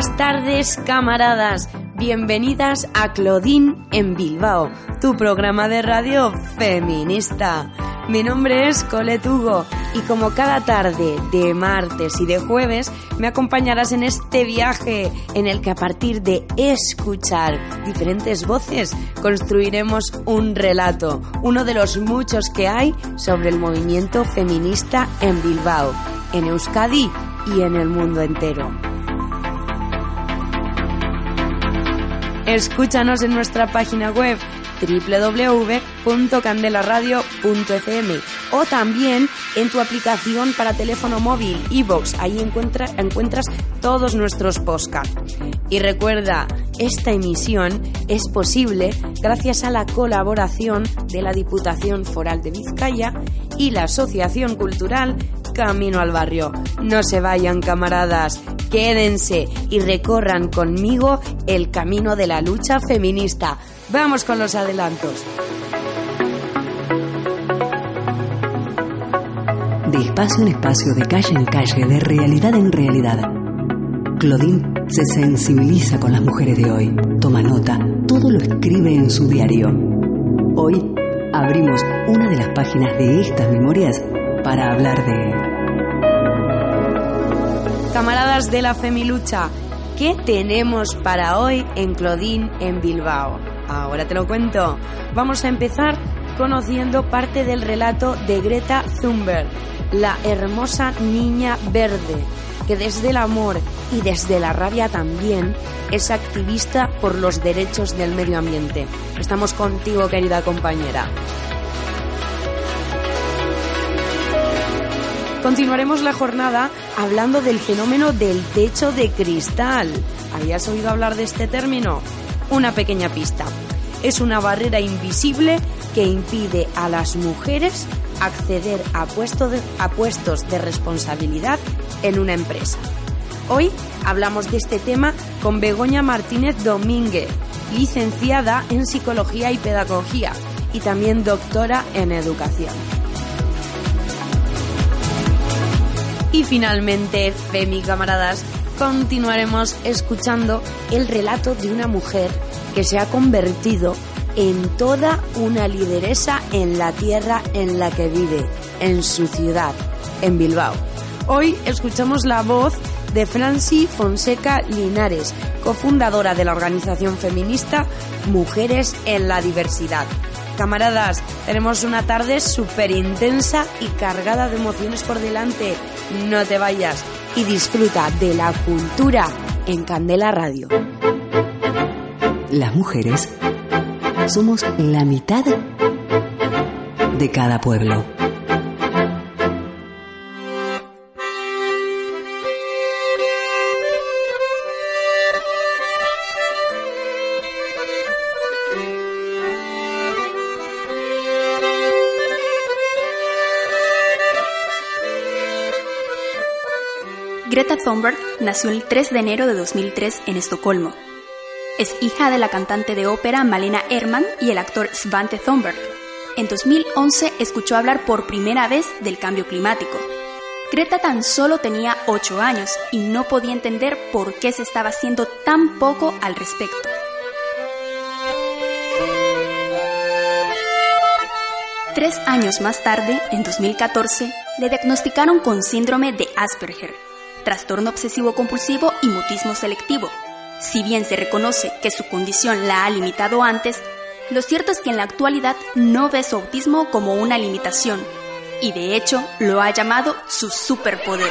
Buenas tardes, camaradas. Bienvenidas a Claudine en Bilbao, tu programa de radio feminista. Mi nombre es Colette Hugo y como cada tarde de martes y de jueves me acompañarás en este viaje en el que a partir de escuchar diferentes voces construiremos un relato, uno de los muchos que hay sobre el movimiento feminista en Bilbao, en Euskadi y en el mundo entero. Escúchanos en nuestra página web www.candelaradio.fm o también en tu aplicación para teléfono móvil iVoox. Ahí encuentras todos nuestros podcasts. Y recuerda, esta emisión es posible gracias a la colaboración de la Diputación Foral de Vizcaya y la Asociación Cultural Camino al Barrio. No se vayan, camaradas, quédense y recorran conmigo el camino de la lucha feminista. Vamos con los adelantos. De espacio en espacio, de calle en calle, de realidad en realidad. Claudine se sensibiliza con las mujeres de hoy, toma nota, todo lo escribe en su diario. Hoy abrimos una de las páginas de estas memorias para hablar de... Camaradas de la Femilucha, ¿qué tenemos para hoy en Claudine en Bilbao? Ahora te lo cuento. Vamos a empezar conociendo parte del relato de Greta Thunberg, la hermosa niña verde, que desde el amor y desde la rabia también es activista por los derechos del medio ambiente. Estamos contigo, querida compañera. Continuaremos la jornada hablando del fenómeno del techo de cristal. ¿Habías oído hablar de este término? Una pequeña pista. Es una barrera invisible que impide a las mujeres acceder a, a puestos de responsabilidad en una empresa. Hoy hablamos de este tema con Begoña Martínez Domínguez, licenciada en Psicología y Pedagogía y también doctora en Educación. Y finalmente, Femi camaradas, continuaremos escuchando el relato de una mujer que se ha convertido en toda una lideresa en la tierra en la que vive, en su ciudad, en Bilbao. Hoy escuchamos la voz de Franci Fonseca Linares, cofundadora de la organización feminista Mujeres en la Diversidad. Camaradas, tenemos una tarde súper intensa y cargada de emociones por delante. No te vayas y disfruta de la cultura en Candela Radio. Las mujeres somos la mitad de cada pueblo. Thunberg nació el 3 de enero de 2003 en Estocolmo. Es hija de la cantante de ópera Malena Herman y el actor Svante Thunberg. En 2011 escuchó hablar por primera vez del cambio climático. Greta tan solo tenía 8 años y no podía entender por qué se estaba haciendo tan poco al respecto. Tres años más tarde, en 2014, le diagnosticaron con síndrome de Asperger, trastorno obsesivo compulsivo y mutismo selectivo. Si bien se reconoce que su condición la ha limitado antes, lo cierto es que en la actualidad no ve su autismo como una limitación y de hecho lo ha llamado su superpoder.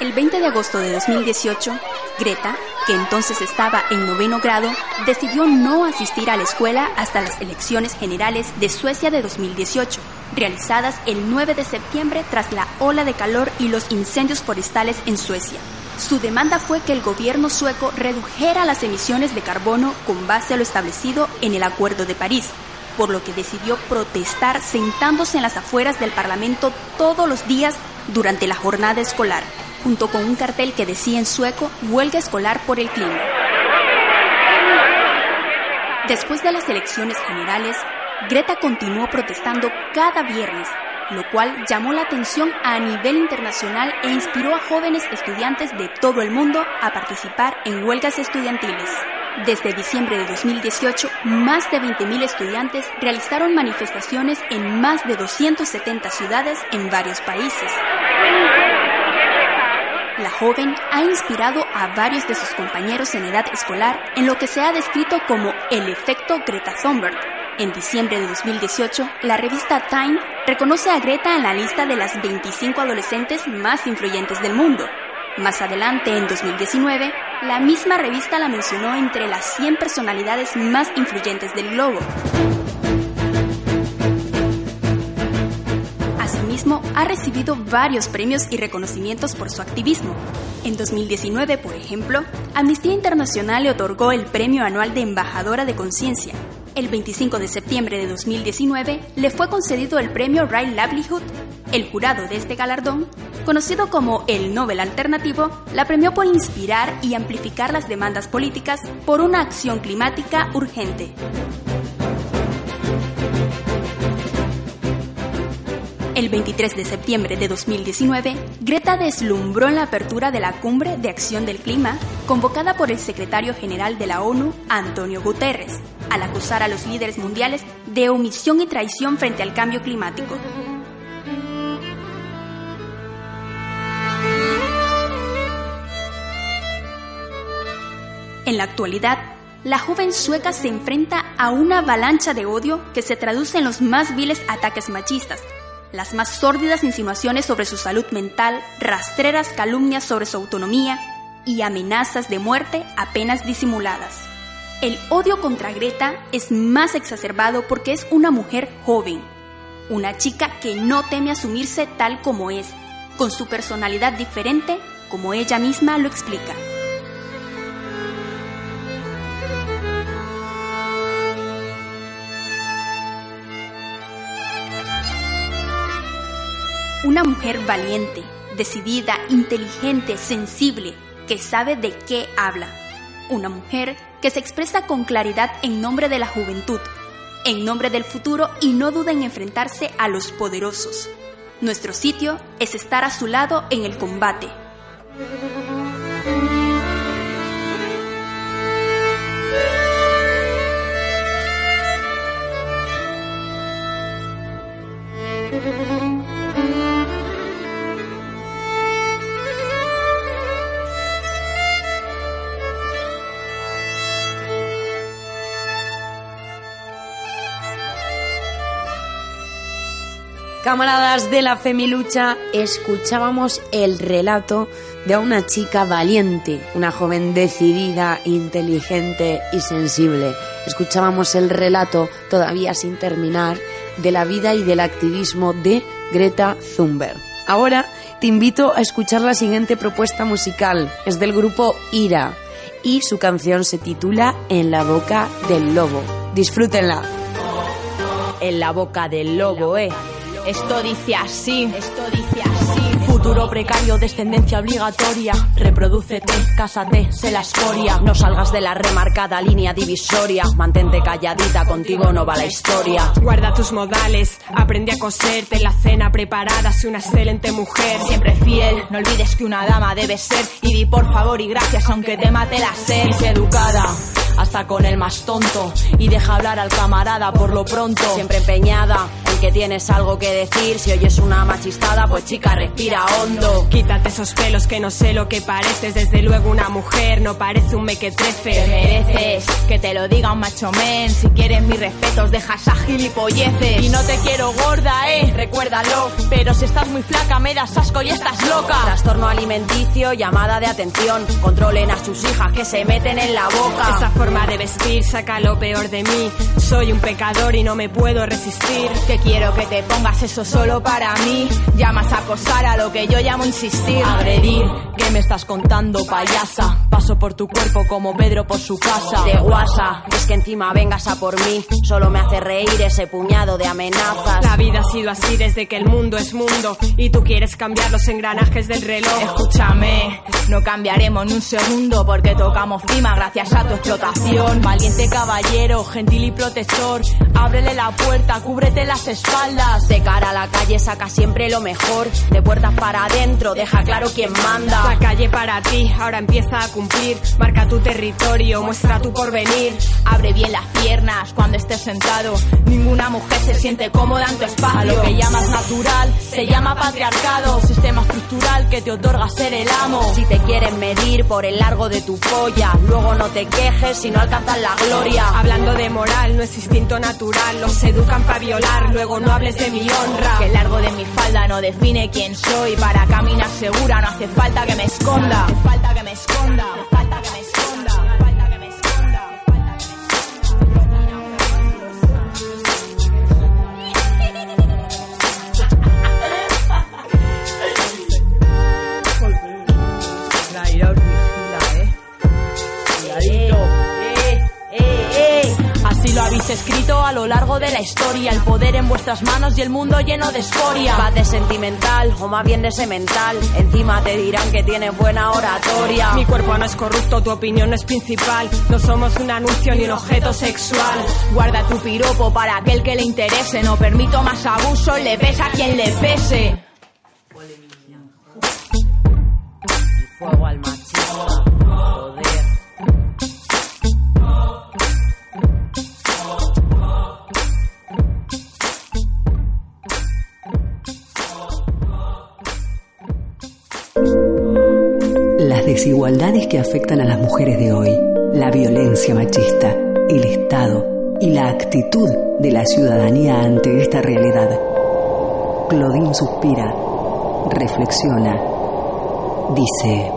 El 20 de agosto de 2018, Greta, que entonces estaba en noveno grado, decidió no asistir a la escuela hasta las elecciones generales de Suecia de 2018. realizadas el 9 de septiembre tras la ola de calor y los incendios forestales en Suecia. Su demanda fue que el gobierno sueco redujera las emisiones de carbono con base a lo establecido en el Acuerdo de París, por lo que decidió protestar sentándose en las afueras del Parlamento todos los días durante la jornada escolar, junto con un cartel que decía en sueco Huelga escolar por el clima. Después de las elecciones generales, Greta continuó protestando cada viernes, lo cual llamó la atención a nivel internacional e inspiró a jóvenes estudiantes de todo el mundo a participar en huelgas estudiantiles. Desde diciembre de 2018, más de 20.000 estudiantes realizaron manifestaciones en más de 270 ciudades en varios países. La joven ha inspirado a varios de sus compañeros en edad escolar en lo que se ha descrito como el efecto Greta Thunberg. En diciembre de 2018, la revista Time reconoce a Greta en la lista de las 25 adolescentes más influyentes del mundo. Más adelante, en 2019, la misma revista la mencionó entre las 100 personalidades más influyentes del globo. Asimismo, ha recibido varios premios y reconocimientos por su activismo. En 2019, por ejemplo, Amnistía Internacional le otorgó el Premio Anual de Embajadora de Conciencia. El 25 de septiembre de 2019 le fue concedido el Premio Right Livelihood. El jurado de este galardón conocido como el Nobel Alternativo, la premió por inspirar y amplificar las demandas políticas por una acción climática urgente. El 23 de septiembre de 2019, Greta deslumbró en la apertura de la Cumbre de Acción del Clima, convocada por el secretario general de la ONU, Antonio Guterres, al acusar a los líderes mundiales de omisión y traición frente al cambio climático. En la actualidad, la joven sueca se enfrenta a una avalancha de odio que se traduce en los más viles ataques machistas, las más sórdidas insinuaciones sobre su salud mental, rastreras calumnias sobre su autonomía y amenazas de muerte apenas disimuladas. El odio contra Greta es más exacerbado porque es una mujer joven, una chica que no teme asumirse tal como es, con su personalidad diferente, como ella misma lo explica. Una mujer valiente, decidida, inteligente, sensible, que sabe de qué habla. Una mujer que se expresa con claridad en nombre de la juventud, en nombre del futuro y no duda en enfrentarse a los poderosos. Nuestro sitio es estar a su lado en el combate. Camaradas de la Femilucha, escuchábamos el relato de una chica valiente, una joven decidida, inteligente y sensible. Escuchábamos el relato, todavía sin terminar, de la vida y del activismo de Greta Thunberg. Ahora te invito a escuchar la siguiente propuesta musical. Es del grupo Ira y su canción se titula En la boca del lobo. Disfrútenla. En la boca del lobo, eh. Esto dice así, esto dice así. Futuro precario, descendencia obligatoria. Reprodúcete, cásate, se la escoria. No salgas de la remarcada línea divisoria. Mantente calladita, contigo no va la historia. Guarda tus modales, aprende a coserte la cena preparada. Sé una excelente mujer. Siempre fiel, no olvides que una dama debe ser. Y di por favor y gracias, aunque te mate la sed. Y educada hasta con el más tonto y deja hablar al camarada por lo pronto. Siempre empeñada que tienes algo que decir. Si oyes una machistada, pues chica, respira hondo. Quítate esos pelos que no sé lo que pareces. Desde luego una mujer no parece un mequetrefe. Te mereces que te lo diga un macho men. Si quieres mis respetos, dejas a gilipolleces. Y no te quiero gorda, eh, recuérdalo. Pero si estás muy flaca, me das asco y estás loca. Trastorno alimenticio, llamada de atención. Controlen a sus hijas que se meten en la boca. forma de vestir saca lo peor de mí. Soy un pecador y no me puedo resistir. ¿Qué Quiero que te pongas eso solo para mí. Llamas a acosar a lo que yo llamo insistir. Agredir, ¿qué me estás contando, payasa? Paso por tu cuerpo como Pedro por su casa. De guasa, es que encima vengas a por mí. Solo me hace reír ese puñado de amenazas. La vida ha sido así desde que el mundo es mundo. Y tú quieres cambiar los engranajes del reloj. Escúchame, no cambiaremos ni un segundo porque tocamos cima gracias a tu explotación. Valiente caballero, gentil y protector. Ábrele la puerta, cúbrete las espaldas. De cara a la calle saca siempre lo mejor. De puertas para adentro, deja claro quién manda. La calle para ti, ahora empieza a cumplir. Marca tu territorio, muestra tu porvenir. Abre bien las piernas cuando estés sentado. Ninguna mujer se siente cómoda en tu espacio. A lo que llamas natural, se llama patriarcado. Sistema estructural que te otorga ser el amo. Si te quieren medir por el largo de tu polla, luego no te quejes si no alcanzas la gloria. Hablando de moral, no es instinto natural. Los educan para violar, luego no hables de mi honra. Que el largo de mi falda no define quién soy. Para caminar segura no hace falta que me esconda. No hace falta que me esconda. A lo largo de la historia. El poder en vuestras manos y el mundo lleno de escoria. Vas de sentimental o más bien de semental. Encima te dirán que tienes buena oratoria. Mi cuerpo no es corrupto, tu opinión no es principal. No somos un anuncio ni un objeto sexual. Guarda tu piropo para aquel que le interese. No permito más abuso, le pesa a quien le pese. Fuego al machismo. Desigualdades que afectan a las mujeres de hoy, la violencia machista, el Estado y la actitud de la ciudadanía ante esta realidad. Claudine suspira, reflexiona, dice...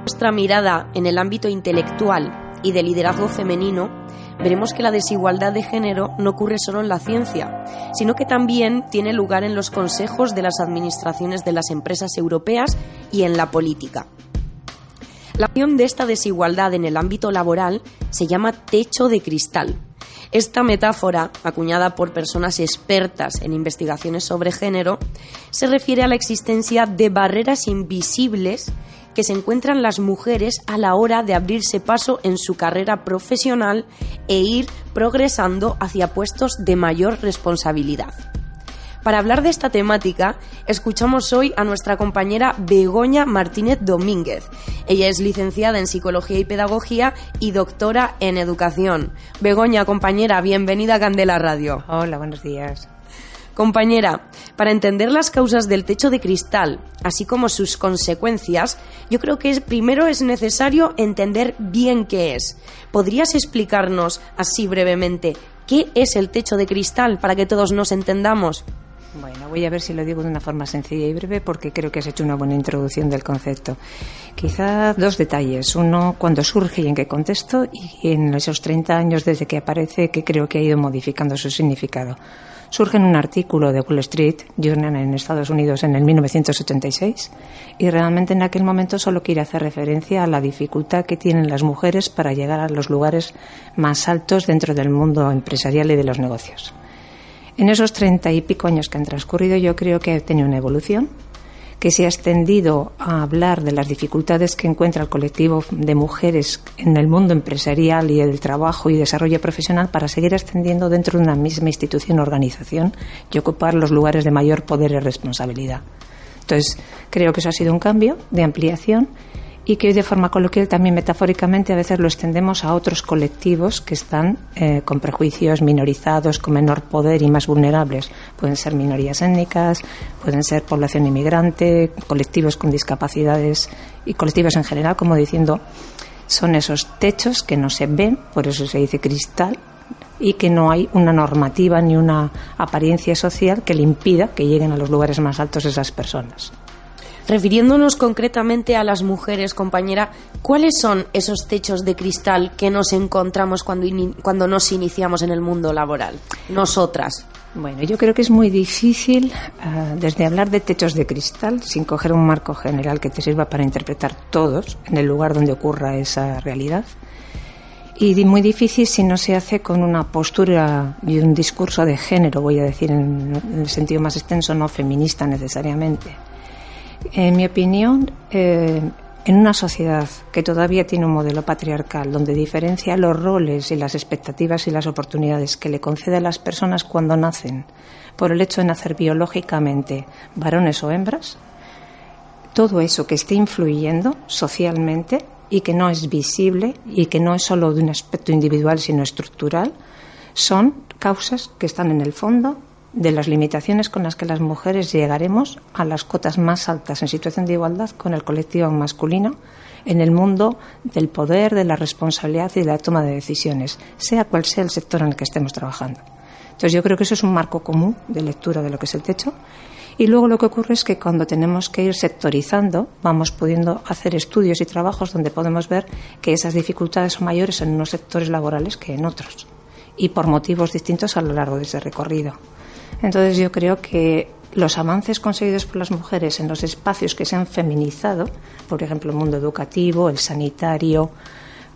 nuestra mirada en el ámbito intelectual y de liderazgo femenino, veremos que la desigualdad de género no ocurre solo en la ciencia, sino que también tiene lugar en los consejos de las administraciones de las empresas europeas y en la política. La acción de esta desigualdad en el ámbito laboral se llama techo de cristal. Esta metáfora, acuñada por personas expertas en investigaciones sobre género, se refiere a la existencia de barreras invisibles que se encuentran las mujeres a la hora de abrirse paso en su carrera profesional e ir progresando hacia puestos de mayor responsabilidad. Para hablar de esta temática, escuchamos hoy a nuestra compañera Begoña Martínez Domínguez. Ella es licenciada en Psicología y Pedagogía y doctora en Educación. Begoña, compañera, bienvenida a Candela Radio. Hola, buenos días. Compañera, para entender las causas del techo de cristal, así como sus consecuencias, yo creo que primero es necesario entender bien qué es. ¿Podrías explicarnos así brevemente qué es el techo de cristal para que todos nos entendamos? Bueno, voy a ver si lo digo de una forma sencilla y breve porque creo que has hecho una buena introducción del concepto. Quizá dos detalles. Uno, cuando surge y en qué contexto, y en esos 30 años desde que aparece, que creo que ha ido modificando su significado. Surge en un artículo de Wall Street Journal en Estados Unidos en el 1986 y realmente en aquel momento solo quiere hacer referencia a la dificultad que tienen las mujeres para llegar a los lugares más altos dentro del mundo empresarial y de los negocios. En esos treinta y pico años que han transcurrido, yo creo que ha tenido una evolución, que se ha extendido a hablar de las dificultades que encuentra el colectivo de mujeres en el mundo empresarial y el trabajo y desarrollo profesional para seguir extendiendo dentro de una misma institución o organización y ocupar los lugares de mayor poder y responsabilidad. Entonces, creo que eso ha sido un cambio de ampliación y que hoy de forma coloquial también metafóricamente a veces lo extendemos a otros colectivos que están eh, con prejuicios minorizados, con menor poder y más vulnerables. Pueden ser minorías étnicas, pueden ser población inmigrante, colectivos con discapacidades y colectivos en general, como diciendo, son esos techos que no se ven, por eso se dice cristal, y que no hay una normativa ni una apariencia social que le impida que lleguen a los lugares más altos esas personas. Refiriéndonos concretamente a las mujeres, compañera, ¿cuáles son esos techos de cristal que nos encontramos cuando, cuando nos iniciamos en el mundo laboral? Nosotras. Bueno, yo creo que es muy difícil, ah, desde hablar de techos de cristal, sin coger un marco general que te sirva para interpretar todos en el lugar donde ocurra esa realidad, y muy difícil si no se hace con una postura y un discurso de género, voy a decir en, el sentido más extenso, no feminista necesariamente. En mi opinión, eh, en una sociedad que todavía tiene un modelo patriarcal donde diferencia los roles y las expectativas y las oportunidades que le concede a las personas cuando nacen por el hecho de nacer biológicamente varones o hembras, todo eso que esté influyendo socialmente y que no es visible y que no es solo de un aspecto individual sino estructural, son causas que están en el fondo de las limitaciones con las que las mujeres llegaremos a las cotas más altas en situación de igualdad con el colectivo masculino en el mundo del poder, de la responsabilidad y de la toma de decisiones, sea cual sea el sector en el que estemos trabajando. Entonces yo creo que eso es un marco común de lectura de lo que es el techo. Y luego lo que ocurre es que cuando tenemos que ir sectorizando, vamos pudiendo hacer estudios y trabajos donde podemos ver que esas dificultades son mayores en unos sectores laborales que en otros, y por motivos distintos a lo largo de ese recorrido. Entonces yo creo que los avances conseguidos por las mujeres en los espacios que se han feminizado, por ejemplo el mundo educativo, el sanitario,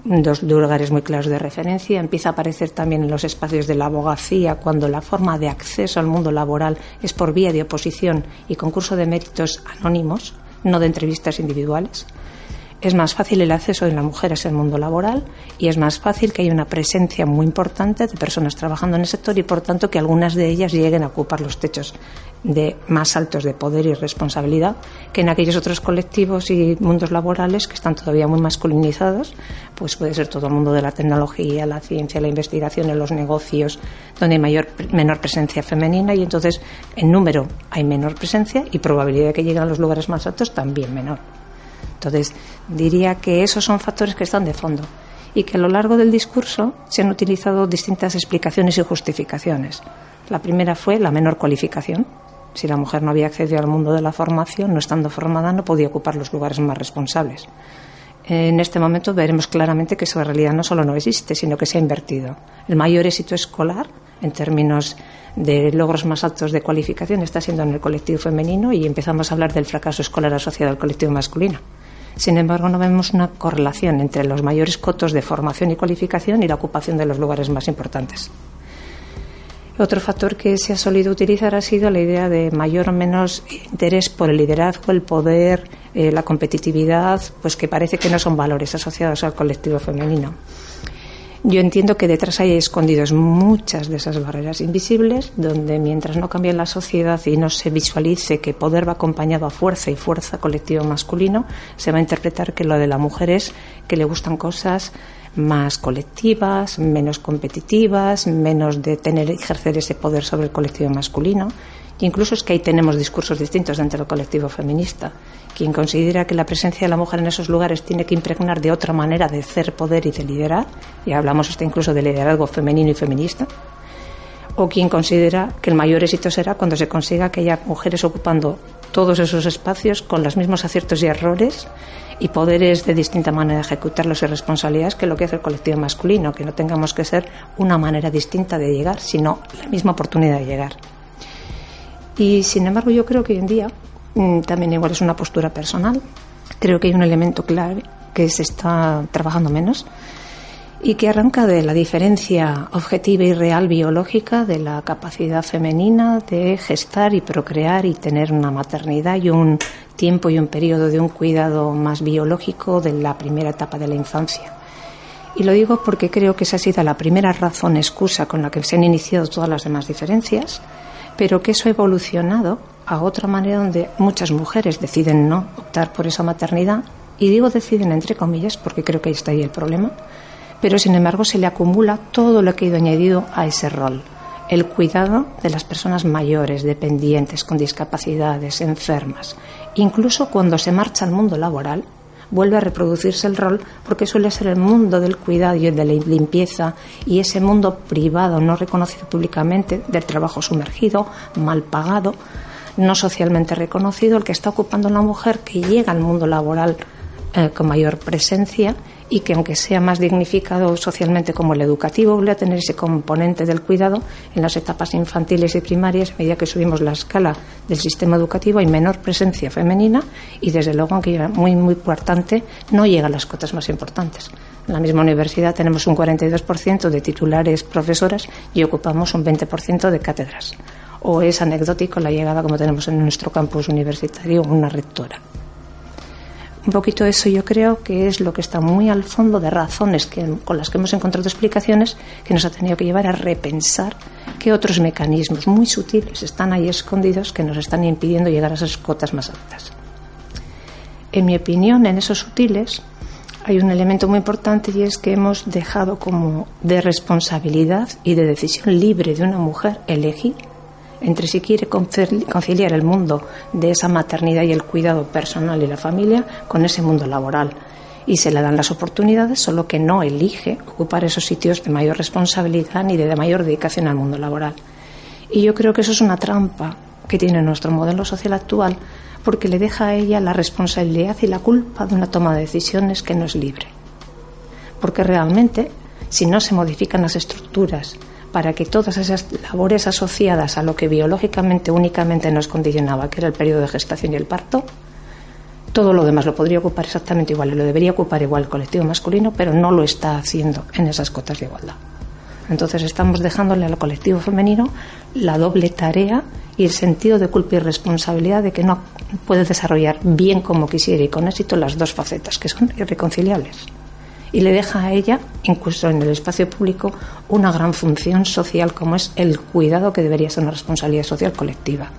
dos lugares muy claros de referencia, empieza a aparecer también en los espacios de la abogacía, cuando la forma de acceso al mundo laboral es por vía de oposición y concurso de méritos anónimos, no de entrevistas individuales es más fácil el acceso de las mujeres al mundo laboral y es más fácil que haya una presencia muy importante de personas trabajando en el sector y, por tanto, que algunas de ellas lleguen a ocupar los techos de más altos de poder y responsabilidad que en aquellos otros colectivos y mundos laborales que están todavía muy masculinizados, pues puede ser todo el mundo de la tecnología, la ciencia, la investigación, en los negocios, donde hay mayor, menor presencia femenina y entonces en número hay menor presencia y probabilidad de que lleguen a los lugares más altos también menor. Entonces, diría que esos son factores que están de fondo y que a lo largo del discurso se han utilizado distintas explicaciones y justificaciones. La primera fue la menor cualificación. Si la mujer no había accedido al mundo de la formación, no estando formada, no podía ocupar los lugares más responsables. En este momento veremos claramente que esa realidad no solo no existe, sino que se ha invertido. El mayor éxito escolar, en términos de logros más altos de cualificación, está siendo en el colectivo femenino y empezamos a hablar del fracaso escolar asociado al colectivo masculino. Sin embargo, no vemos una correlación entre los mayores cotos de formación y cualificación y la ocupación de los lugares más importantes. Otro factor que se ha solido utilizar ha sido la idea de mayor o menos interés por el liderazgo, el poder, eh, la competitividad, pues que parece que no son valores asociados al colectivo femenino. Yo entiendo que detrás hay escondidos muchas de esas barreras invisibles, donde mientras no cambie la sociedad y no se visualice que poder va acompañado a fuerza y fuerza colectivo masculino, se va a interpretar que lo de la mujer es que le gustan cosas más colectivas, menos competitivas, menos de tener ejercer ese poder sobre el colectivo masculino. Incluso es que ahí tenemos discursos distintos dentro del colectivo feminista quien considera que la presencia de la mujer en esos lugares tiene que impregnar de otra manera de hacer poder y de liderar, y hablamos hasta incluso de liderazgo femenino y feminista, o quien considera que el mayor éxito será cuando se consiga que haya mujeres ocupando todos esos espacios con los mismos aciertos y errores y poderes de distinta manera de ejecutarlos y responsabilidades que lo que hace el colectivo masculino, que no tengamos que ser una manera distinta de llegar, sino la misma oportunidad de llegar. Y sin embargo, yo creo que hoy en día Mm, también igual es una postura personal. Creo que hay un elemento clave que se está trabajando menos y que arranca de la diferencia objetiva y real biológica de la capacidad femenina de gestar y procrear y tener una maternidad y un tiempo y un periodo de un cuidado más biológico de la primera etapa de la infancia. Y lo digo porque creo que esa ha sido la primera razón excusa con la que se han iniciado todas las demás diferencias, pero que eso ha evolucionado a otra manera donde muchas mujeres deciden no optar por esa maternidad, y digo deciden entre comillas porque creo que ahí está ahí el problema, pero sin embargo se le acumula todo lo que ha ido añadido a ese rol. El cuidado de las personas mayores, dependientes, con discapacidades, enfermas. Incluso cuando se marcha al mundo laboral, vuelve a reproducirse el rol porque suele ser el mundo del cuidado y de la limpieza y ese mundo privado no reconocido públicamente del trabajo sumergido, mal pagado, no socialmente reconocido, el que está ocupando la mujer que llega al mundo laboral eh, con mayor presencia y que aunque sea más dignificado socialmente como el educativo, vuelve a tener ese componente del cuidado en las etapas infantiles y primarias, a medida que subimos la escala del sistema educativo hay menor presencia femenina y desde luego, aunque era muy, muy importante, no llega a las cotas más importantes. En la misma universidad tenemos un 42% de titulares profesoras y ocupamos un 20% de cátedras. O es anecdótico la llegada, como tenemos en nuestro campus universitario, una rectora. Un poquito eso yo creo que es lo que está muy al fondo de razones con las que hemos encontrado explicaciones que nos ha tenido que llevar a repensar qué otros mecanismos muy sutiles están ahí escondidos que nos están impidiendo llegar a esas cotas más altas. En mi opinión, en esos sutiles hay un elemento muy importante y es que hemos dejado como de responsabilidad y de decisión libre de una mujer elegir entre si quiere conciliar el mundo de esa maternidad y el cuidado personal y la familia con ese mundo laboral. Y se le dan las oportunidades, solo que no elige ocupar esos sitios de mayor responsabilidad ni de mayor dedicación al mundo laboral. Y yo creo que eso es una trampa que tiene nuestro modelo social actual porque le deja a ella la responsabilidad y la culpa de una toma de decisiones que no es libre. Porque realmente, si no se modifican las estructuras para que todas esas labores asociadas a lo que biológicamente únicamente nos condicionaba, que era el periodo de gestación y el parto, todo lo demás lo podría ocupar exactamente igual lo debería ocupar igual el colectivo masculino, pero no lo está haciendo en esas cotas de igualdad. Entonces estamos dejándole al colectivo femenino la doble tarea y el sentido de culpa y responsabilidad de que no puede desarrollar bien como quisiera y con éxito las dos facetas que son irreconciliables y le deja a ella, incluso en el espacio público, una gran función social como es el cuidado que debería ser una responsabilidad social colectiva.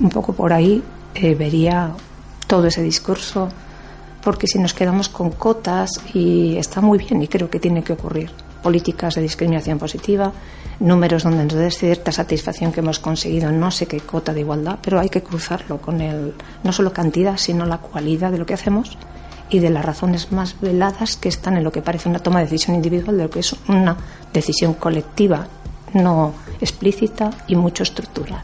Un poco por ahí eh, vería todo ese discurso, porque si nos quedamos con cotas, y está muy bien y creo que tiene que ocurrir, políticas de discriminación positiva, números donde nos dé cierta satisfacción que hemos conseguido no sé qué cota de igualdad, pero hay que cruzarlo con el, no solo cantidad, sino la cualidad de lo que hacemos y de las razones más veladas que están en lo que parece una toma de decisión individual de lo que es una decisión colectiva no explícita y mucho estructural.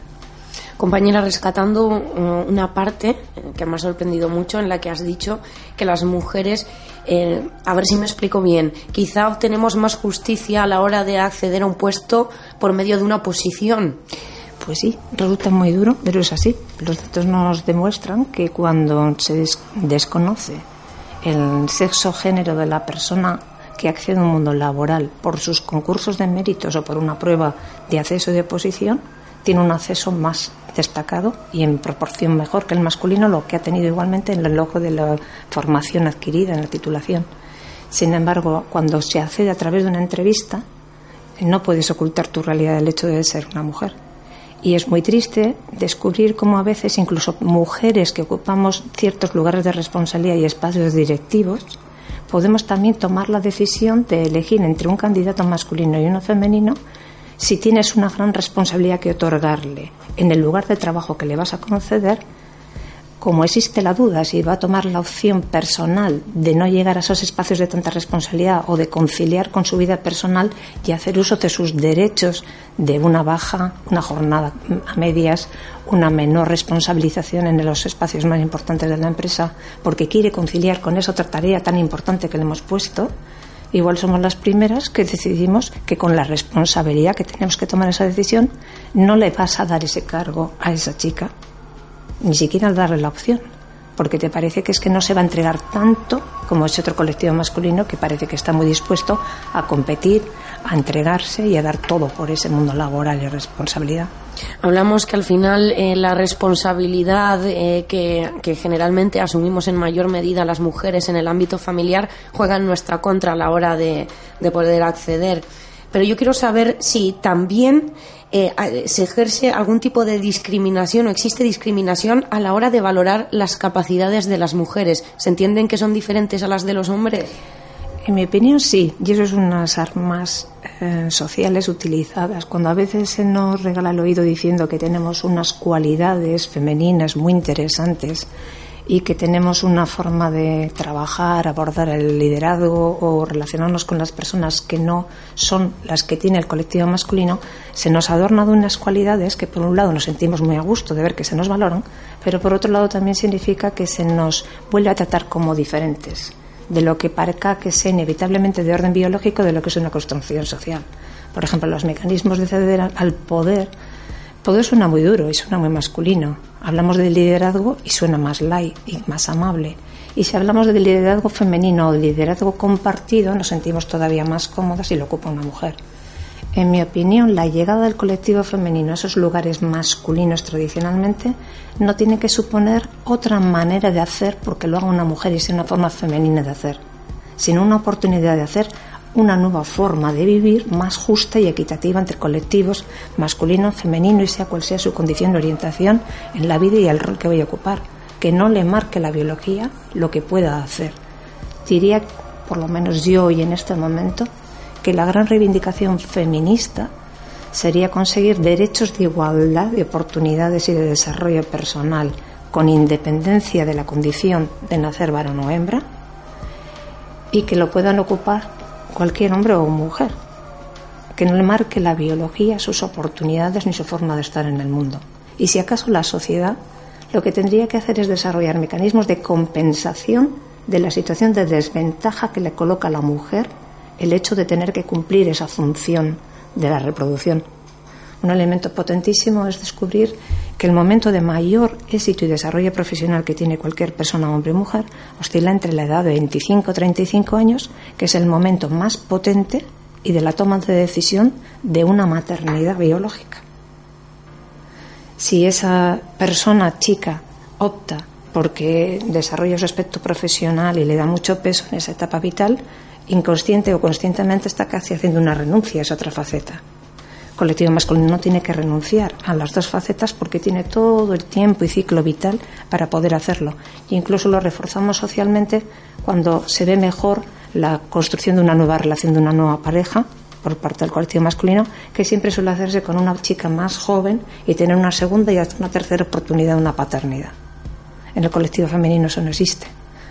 Compañera, rescatando uh, una parte que me ha sorprendido mucho en la que has dicho que las mujeres, eh, a ver si me explico bien, quizá obtenemos más justicia a la hora de acceder a un puesto por medio de una posición. Pues sí, resulta muy duro, pero es así. Los datos nos demuestran que cuando se desconoce el sexo género de la persona que accede a un mundo laboral por sus concursos de méritos o por una prueba de acceso y de posición, tiene un acceso más destacado y en proporción mejor que el masculino, lo que ha tenido igualmente en el logo de la formación adquirida en la titulación. Sin embargo, cuando se accede a través de una entrevista, no puedes ocultar tu realidad del hecho de ser una mujer y es muy triste descubrir cómo a veces incluso mujeres que ocupamos ciertos lugares de responsabilidad y espacios directivos podemos también tomar la decisión de elegir entre un candidato masculino y uno femenino si tienes una gran responsabilidad que otorgarle en el lugar de trabajo que le vas a conceder como existe la duda si va a tomar la opción personal de no llegar a esos espacios de tanta responsabilidad o de conciliar con su vida personal y hacer uso de sus derechos de una baja, una jornada a medias, una menor responsabilización en los espacios más importantes de la empresa, porque quiere conciliar con esa otra tarea tan importante que le hemos puesto, igual somos las primeras que decidimos que con la responsabilidad que tenemos que tomar esa decisión no le vas a dar ese cargo a esa chica ni siquiera darle la opción, porque te parece que es que no se va a entregar tanto como ese otro colectivo masculino que parece que está muy dispuesto a competir, a entregarse y a dar todo por ese mundo laboral y responsabilidad. Hablamos que al final eh, la responsabilidad eh, que, que, generalmente asumimos en mayor medida las mujeres en el ámbito familiar juega en nuestra contra a la hora de, de poder acceder. Pero yo quiero saber si también eh, se ejerce algún tipo de discriminación o existe discriminación a la hora de valorar las capacidades de las mujeres. ¿Se entienden que son diferentes a las de los hombres? En mi opinión, sí, y eso es unas armas eh, sociales utilizadas. Cuando a veces se nos regala el oído diciendo que tenemos unas cualidades femeninas muy interesantes y que tenemos una forma de trabajar, abordar el liderazgo o relacionarnos con las personas que no son las que tiene el colectivo masculino, se nos adorna de unas cualidades que por un lado nos sentimos muy a gusto de ver que se nos valoran, pero por otro lado también significa que se nos vuelve a tratar como diferentes de lo que parezca que sea inevitablemente de orden biológico de lo que es una construcción social. Por ejemplo, los mecanismos de ceder al poder todo suena muy duro y suena muy masculino. Hablamos del liderazgo y suena más light y más amable. Y si hablamos del liderazgo femenino o del liderazgo compartido, nos sentimos todavía más cómodas si lo ocupa una mujer. En mi opinión, la llegada del colectivo femenino a esos lugares masculinos tradicionalmente no tiene que suponer otra manera de hacer porque lo haga una mujer y sea una forma femenina de hacer, sino una oportunidad de hacer una nueva forma de vivir más justa y equitativa entre colectivos masculino, femenino y sea cual sea su condición de orientación en la vida y el rol que vaya a ocupar, que no le marque la biología lo que pueda hacer. Diría, por lo menos yo hoy en este momento, que la gran reivindicación feminista sería conseguir derechos de igualdad de oportunidades y de desarrollo personal con independencia de la condición de nacer varón o hembra y que lo puedan ocupar cualquier hombre o mujer, que no le marque la biología sus oportunidades ni su forma de estar en el mundo. Y si acaso la sociedad lo que tendría que hacer es desarrollar mecanismos de compensación de la situación de desventaja que le coloca a la mujer el hecho de tener que cumplir esa función de la reproducción. Un elemento potentísimo es descubrir que el momento de mayor éxito y desarrollo profesional que tiene cualquier persona, hombre o mujer, oscila entre la edad de 25 o 35 años, que es el momento más potente y de la toma de decisión de una maternidad biológica. Si esa persona chica opta porque desarrolla su aspecto profesional y le da mucho peso en esa etapa vital, inconsciente o conscientemente está casi haciendo una renuncia a esa otra faceta colectivo masculino no tiene que renunciar a las dos facetas porque tiene todo el tiempo y ciclo vital para poder hacerlo. E incluso lo reforzamos socialmente cuando se ve mejor la construcción de una nueva relación, de una nueva pareja por parte del colectivo masculino, que siempre suele hacerse con una chica más joven y tener una segunda y hasta una tercera oportunidad de una paternidad. En el colectivo femenino eso no existe.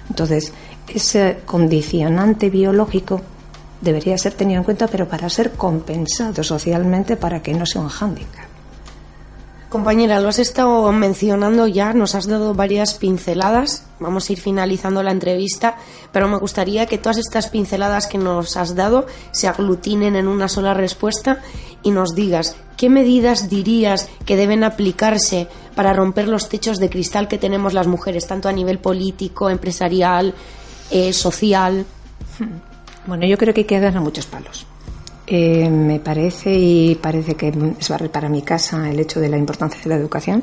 Entonces, ese condicionante biológico debería ser tenido en cuenta, pero para ser compensado socialmente para que no sea un hándicap. Compañera, lo has estado mencionando ya, nos has dado varias pinceladas, vamos a ir finalizando la entrevista, pero me gustaría que todas estas pinceladas que nos has dado se aglutinen en una sola respuesta y nos digas qué medidas dirías que deben aplicarse para romper los techos de cristal que tenemos las mujeres, tanto a nivel político, empresarial, eh, social. Bueno, yo creo que hay que darle muchos palos. Eh, me parece y parece que es barrer para mi casa el hecho de la importancia de la educación.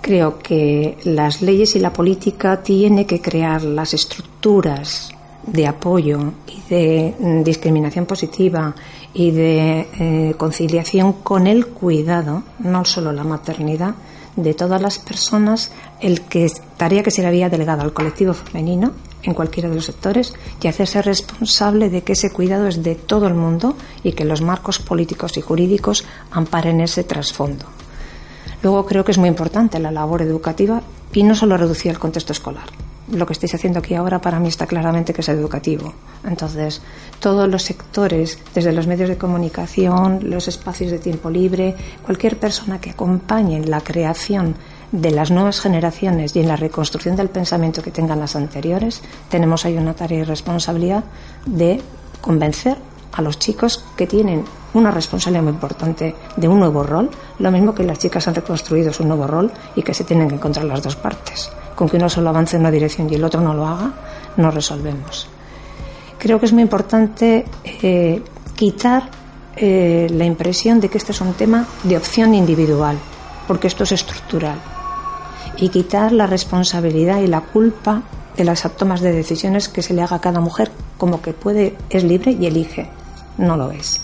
Creo que las leyes y la política tienen que crear las estructuras de apoyo y de mm, discriminación positiva y de eh, conciliación con el cuidado, no solo la maternidad, de todas las personas, el que tarea que se le había delegado al colectivo femenino en cualquiera de los sectores y hacerse responsable de que ese cuidado es de todo el mundo y que los marcos políticos y jurídicos amparen ese trasfondo. Luego creo que es muy importante la labor educativa y no solo reducir el contexto escolar. Lo que estáis haciendo aquí ahora para mí está claramente que es educativo. Entonces, todos los sectores, desde los medios de comunicación, los espacios de tiempo libre, cualquier persona que acompañe la creación de las nuevas generaciones y en la reconstrucción del pensamiento que tengan las anteriores, tenemos ahí una tarea y responsabilidad de convencer a los chicos que tienen una responsabilidad muy importante de un nuevo rol, lo mismo que las chicas han reconstruido su nuevo rol y que se tienen que encontrar las dos partes. Con que uno solo avance en una dirección y el otro no lo haga, no resolvemos. Creo que es muy importante eh, quitar eh, la impresión de que este es un tema de opción individual, porque esto es estructural y quitar la responsabilidad y la culpa de las tomas de decisiones que se le haga a cada mujer como que puede, es libre y elige. No lo es.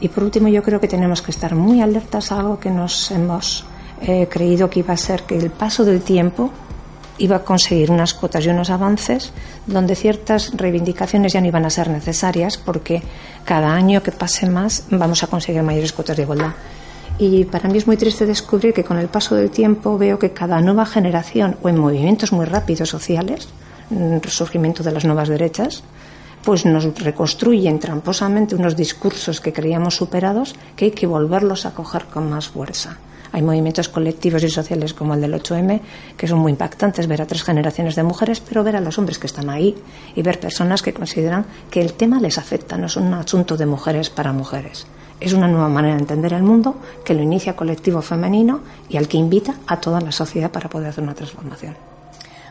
Y por último, yo creo que tenemos que estar muy alertas a algo que nos hemos eh, creído que iba a ser que el paso del tiempo iba a conseguir unas cuotas y unos avances donde ciertas reivindicaciones ya no iban a ser necesarias porque cada año que pase más vamos a conseguir mayores cuotas de igualdad. Y para mí es muy triste descubrir que con el paso del tiempo veo que cada nueva generación, o en movimientos muy rápidos sociales, el mm, surgimiento de las nuevas derechas, pues nos reconstruyen tramposamente unos discursos que creíamos superados que hay que volverlos a coger con más fuerza. Hay movimientos colectivos y sociales como el del 8M que son muy impactantes ver a tres generaciones de mujeres, pero ver a los hombres que están ahí y ver personas que consideran que el tema les afecta, no es un asunto de mujeres para mujeres. Es una nueva manera de entender el mundo que lo inicia colectivo femenino y al que invita a toda la sociedad para poder hacer una transformación.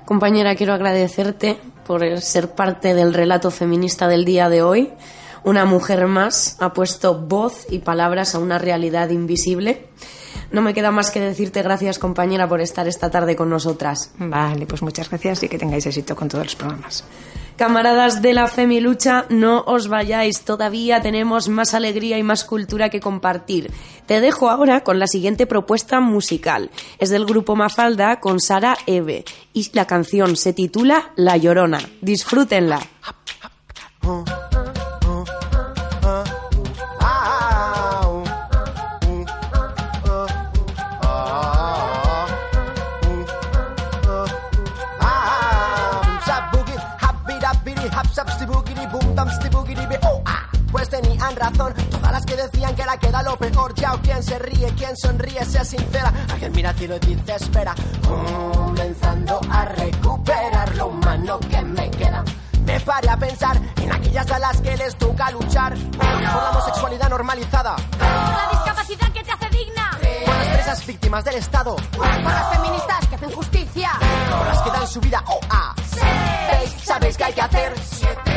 Compañera, quiero agradecerte por ser parte del relato feminista del día de hoy. Una mujer más ha puesto voz y palabras a una realidad invisible no me queda más que decirte gracias, compañera, por estar esta tarde con nosotras. Vale, pues muchas gracias y que tengáis éxito con todos los programas. Camaradas de la Femilucha, no os vayáis, todavía tenemos más alegría y más cultura que compartir. Te dejo ahora con la siguiente propuesta musical. Es del grupo Mafalda con Sara Eve y la canción se titula La Llorona. Disfrútenla. Que que queda lo peor. Ya o quien se ríe, quien sonríe, sea sincera. Alguien mira al cielo y dice espera. Comenzando a recuperar lo humano que me queda. Me paré a pensar en aquellas a las que les toca luchar por la homosexualidad normalizada. la discapacidad que te hace digna. Por las presas víctimas del Estado. Por las feministas que hacen justicia. Por las que dan su vida o a. ¿Veis? ¿Sabéis qué hay que hacer? Siete.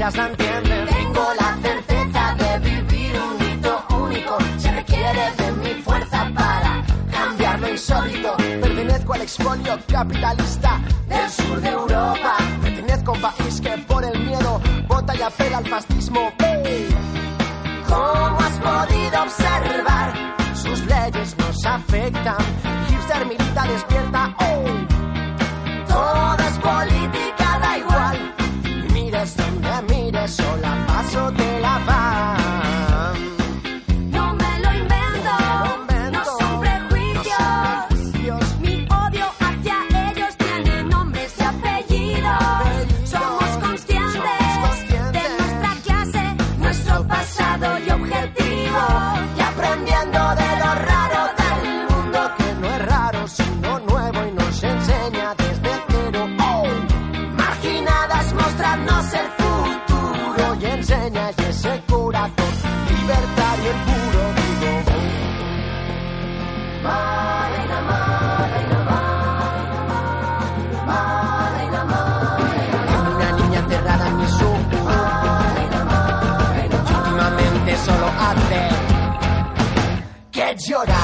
ellas la entienden. Tengo la certeza de vivir un hito único. Se requiere de mi fuerza para cambiar lo insólito. Pertenezco al expolio capitalista del sur de Europa. Pertenezco a un país que por el miedo vota y apela al fascismo. ¿Cómo has podido observar? Sus leyes nos afectan. Hipster militares llora.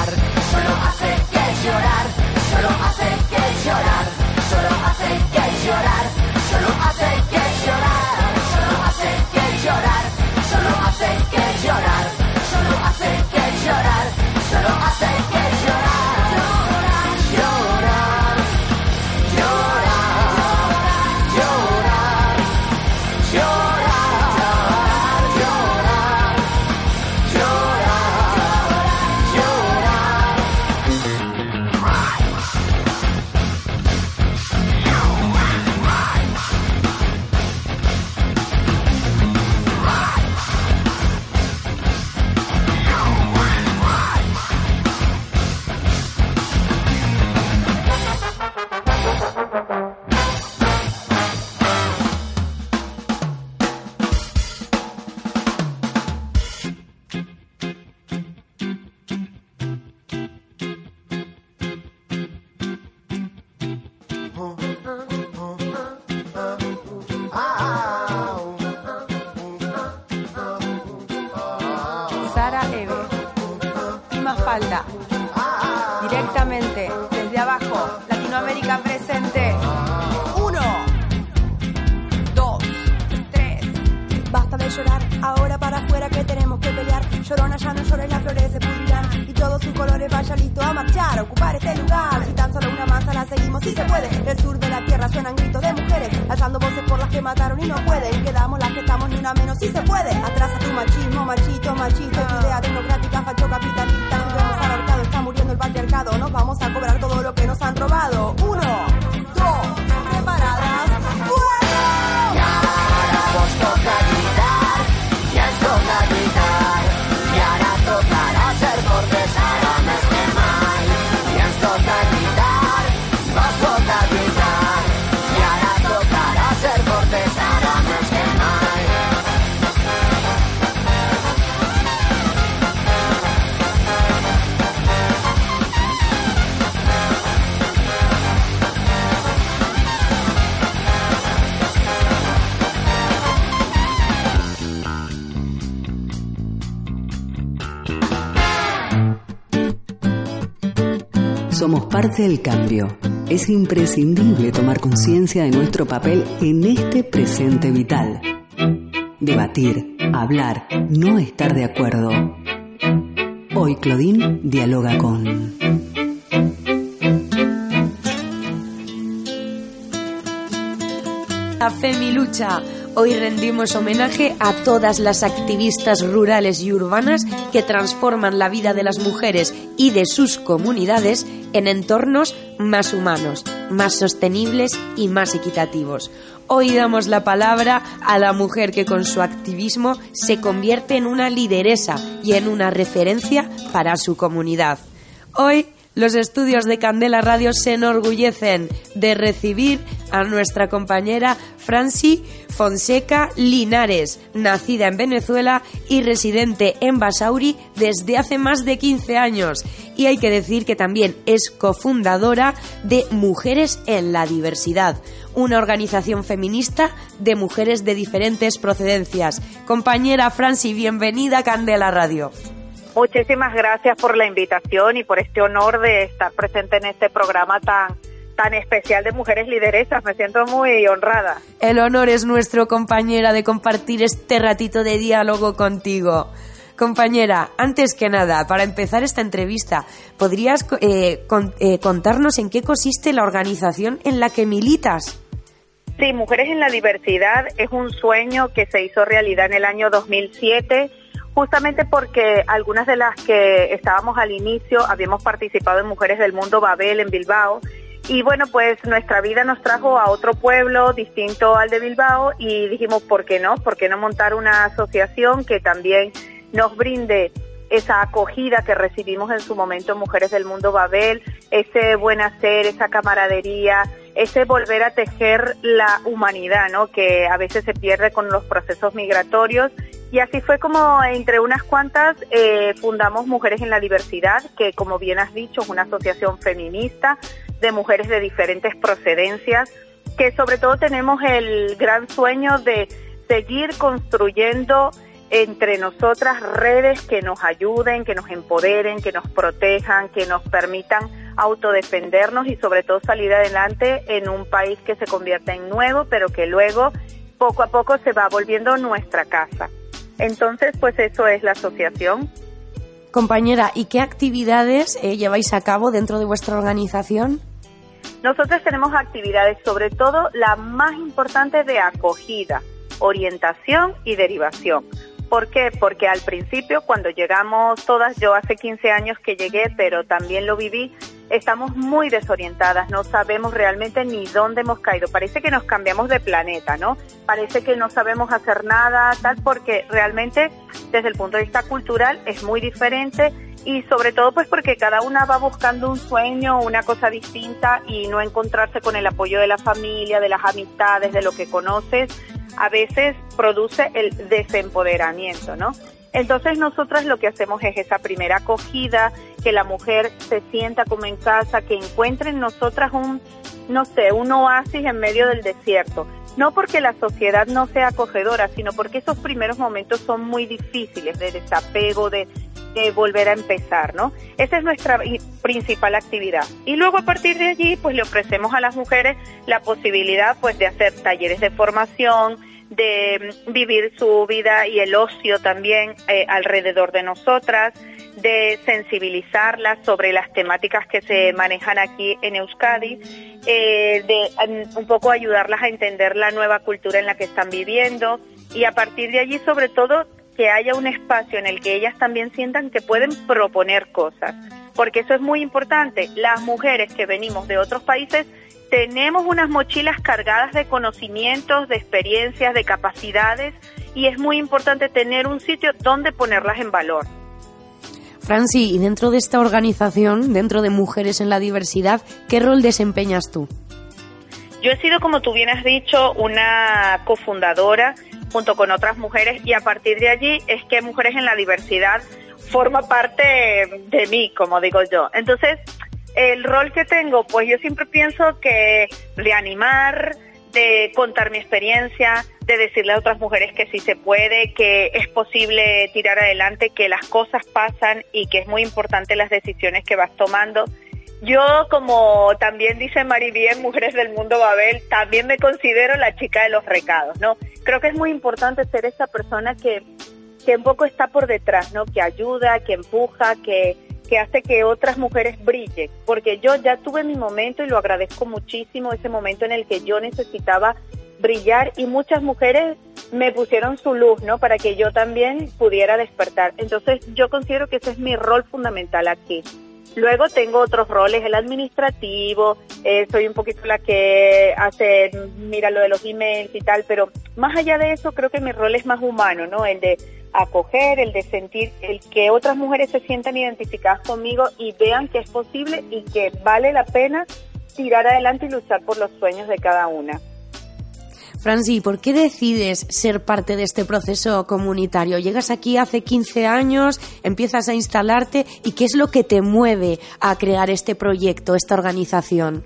Parte del cambio. Es imprescindible tomar conciencia de nuestro papel en este presente vital. Debatir, hablar, no estar de acuerdo. Hoy Claudine dialoga con... A Femi Lucha. Hoy rendimos homenaje a todas las activistas rurales y urbanas que transforman la vida de las mujeres y de sus comunidades en entornos más humanos, más sostenibles y más equitativos. Hoy damos la palabra a la mujer que con su activismo se convierte en una lideresa y en una referencia para su comunidad. Hoy los estudios de Candela Radio se enorgullecen de recibir a nuestra compañera Franci Fonseca Linares, nacida en Venezuela y residente en Basauri desde hace más de 15 años. Y hay que decir que también es cofundadora de Mujeres en la Diversidad, una organización feminista de mujeres de diferentes procedencias. Compañera Franci, bienvenida a Candela Radio. Muchísimas gracias por la invitación y por este honor de estar presente en este programa tan tan especial de mujeres lideresas. Me siento muy honrada. El honor es nuestro, compañera, de compartir este ratito de diálogo contigo. Compañera, antes que nada, para empezar esta entrevista, ¿podrías eh, con- eh, contarnos en qué consiste la organización en la que militas? Sí, Mujeres en la Diversidad es un sueño que se hizo realidad en el año 2007, justamente porque algunas de las que estábamos al inicio habíamos participado en Mujeres del Mundo Babel en Bilbao. Y bueno, pues nuestra vida nos trajo a otro pueblo distinto al de Bilbao y dijimos, ¿por qué no? ¿Por qué no montar una asociación que también nos brinde esa acogida que recibimos en su momento en Mujeres del Mundo Babel, ese buen hacer, esa camaradería, ese volver a tejer la humanidad, ¿no? Que a veces se pierde con los procesos migratorios. Y así fue como entre unas cuantas eh, fundamos Mujeres en la Diversidad, que como bien has dicho es una asociación feminista de mujeres de diferentes procedencias, que sobre todo tenemos el gran sueño de seguir construyendo entre nosotras redes que nos ayuden, que nos empoderen, que nos protejan, que nos permitan autodefendernos y sobre todo salir adelante en un país que se convierte en nuevo, pero que luego poco a poco se va volviendo nuestra casa. Entonces, pues eso es la asociación. Compañera, ¿y qué actividades eh, lleváis a cabo dentro de vuestra organización? Nosotros tenemos actividades, sobre todo la más importante de acogida, orientación y derivación. ¿Por qué? Porque al principio, cuando llegamos todas, yo hace 15 años que llegué, pero también lo viví, estamos muy desorientadas, no sabemos realmente ni dónde hemos caído. Parece que nos cambiamos de planeta, ¿no? Parece que no sabemos hacer nada, tal, porque realmente desde el punto de vista cultural es muy diferente y sobre todo pues porque cada una va buscando un sueño, una cosa distinta y no encontrarse con el apoyo de la familia, de las amistades, de lo que conoces, a veces produce el desempoderamiento, ¿no? Entonces nosotras lo que hacemos es esa primera acogida, que la mujer se sienta como en casa, que encuentre en nosotras un, no sé, un oasis en medio del desierto. No porque la sociedad no sea acogedora, sino porque esos primeros momentos son muy difíciles de desapego, de, volver a empezar, ¿no? Esa es nuestra principal actividad. Y luego a partir de allí, pues le ofrecemos a las mujeres la posibilidad, pues, de hacer talleres de formación, de vivir su vida y el ocio también eh, alrededor de nosotras, de sensibilizarlas sobre las temáticas que se manejan aquí en Euskadi, eh, de um, un poco ayudarlas a entender la nueva cultura en la que están viviendo y a partir de allí sobre todo que haya un espacio en el que ellas también sientan que pueden proponer cosas, porque eso es muy importante. Las mujeres que venimos de otros países tenemos unas mochilas cargadas de conocimientos, de experiencias, de capacidades y es muy importante tener un sitio donde ponerlas en valor. Franci, y dentro de esta organización, dentro de Mujeres en la Diversidad, ¿qué rol desempeñas tú? Yo he sido, como tú bien has dicho, una cofundadora junto con otras mujeres y a partir de allí es que Mujeres en la Diversidad forma parte de mí, como digo yo. Entonces, el rol que tengo, pues yo siempre pienso que de animar, de contar mi experiencia, de decirle a otras mujeres que sí se puede, que es posible tirar adelante, que las cosas pasan y que es muy importante las decisiones que vas tomando. Yo, como también dice Maribien, Mujeres del Mundo Babel, también me considero la chica de los recados, ¿no? Creo que es muy importante ser esa persona que, que un poco está por detrás, ¿no? Que ayuda, que empuja, que, que hace que otras mujeres brillen, porque yo ya tuve mi momento y lo agradezco muchísimo, ese momento en el que yo necesitaba brillar y muchas mujeres me pusieron su luz, ¿no? Para que yo también pudiera despertar. Entonces yo considero que ese es mi rol fundamental aquí. Luego tengo otros roles, el administrativo, eh, soy un poquito la que hace, mira, lo de los emails y tal, pero más allá de eso creo que mi rol es más humano, ¿no? El de acoger, el de sentir, el que otras mujeres se sientan identificadas conmigo y vean que es posible y que vale la pena tirar adelante y luchar por los sueños de cada una. Franci, ¿por qué decides ser parte de este proceso comunitario? Llegas aquí hace 15 años, empiezas a instalarte y ¿qué es lo que te mueve a crear este proyecto, esta organización?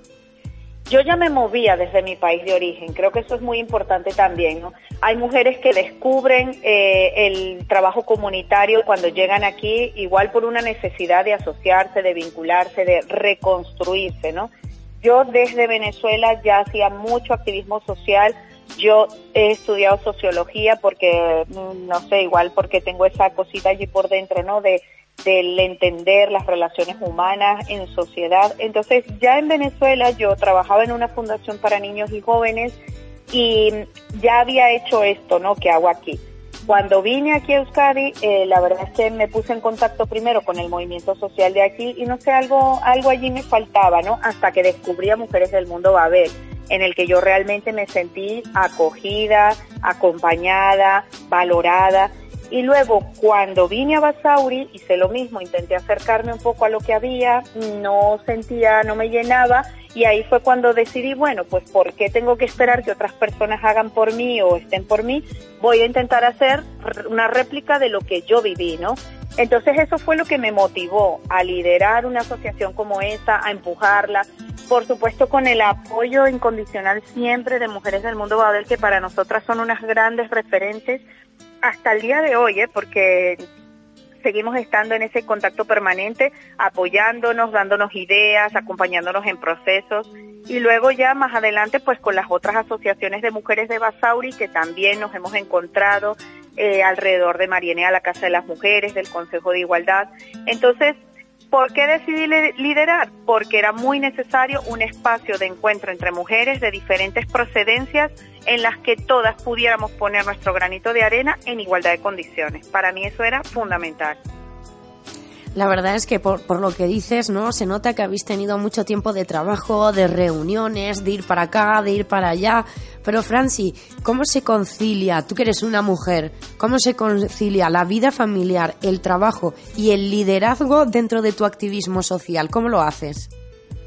Yo ya me movía desde mi país de origen, creo que eso es muy importante también. Hay mujeres que descubren eh, el trabajo comunitario cuando llegan aquí, igual por una necesidad de asociarse, de vincularse, de reconstruirse. ¿no? Yo desde Venezuela ya hacía mucho activismo social, yo he estudiado sociología porque, mm, no sé, igual porque tengo esa cosita allí por dentro, ¿no? De entender las relaciones humanas en sociedad. Entonces, ya en Venezuela yo trabajaba en una fundación para niños y jóvenes y ya había hecho esto, ¿no? Que hago aquí. Cuando vine aquí a Euskadi, eh, la verdad es que me puse en contacto primero con el movimiento social de aquí y no sé, algo, algo allí me faltaba, ¿no? Hasta que descubrí a Mujeres del Mundo Babel, en el que yo realmente me sentí acogida, acompañada, valorada y luego cuando vine a Basauri hice lo mismo, intenté acercarme un poco a lo que había, no sentía, no me llenaba y ahí fue cuando decidí, bueno, pues ¿por qué tengo que esperar que otras personas hagan por mí o estén por mí? Voy a intentar hacer una réplica de lo que yo viví, ¿no? Entonces eso fue lo que me motivó a liderar una asociación como esta, a empujarla, por supuesto con el apoyo incondicional siempre de Mujeres del Mundo Babel, que para nosotras son unas grandes referentes hasta el día de hoy, ¿eh? porque seguimos estando en ese contacto permanente, apoyándonos, dándonos ideas, acompañándonos en procesos y luego ya más adelante pues con las otras asociaciones de mujeres de Basauri que también nos hemos encontrado eh, alrededor de Marienea, la Casa de las Mujeres, del Consejo de Igualdad. Entonces, ¿Por qué decidí liderar? Porque era muy necesario un espacio de encuentro entre mujeres de diferentes procedencias en las que todas pudiéramos poner nuestro granito de arena en igualdad de condiciones. Para mí eso era fundamental. La verdad es que por, por, lo que dices, ¿no? Se nota que habéis tenido mucho tiempo de trabajo, de reuniones, de ir para acá, de ir para allá. Pero Franci, ¿cómo se concilia, tú que eres una mujer, cómo se concilia la vida familiar, el trabajo y el liderazgo dentro de tu activismo social? ¿Cómo lo haces?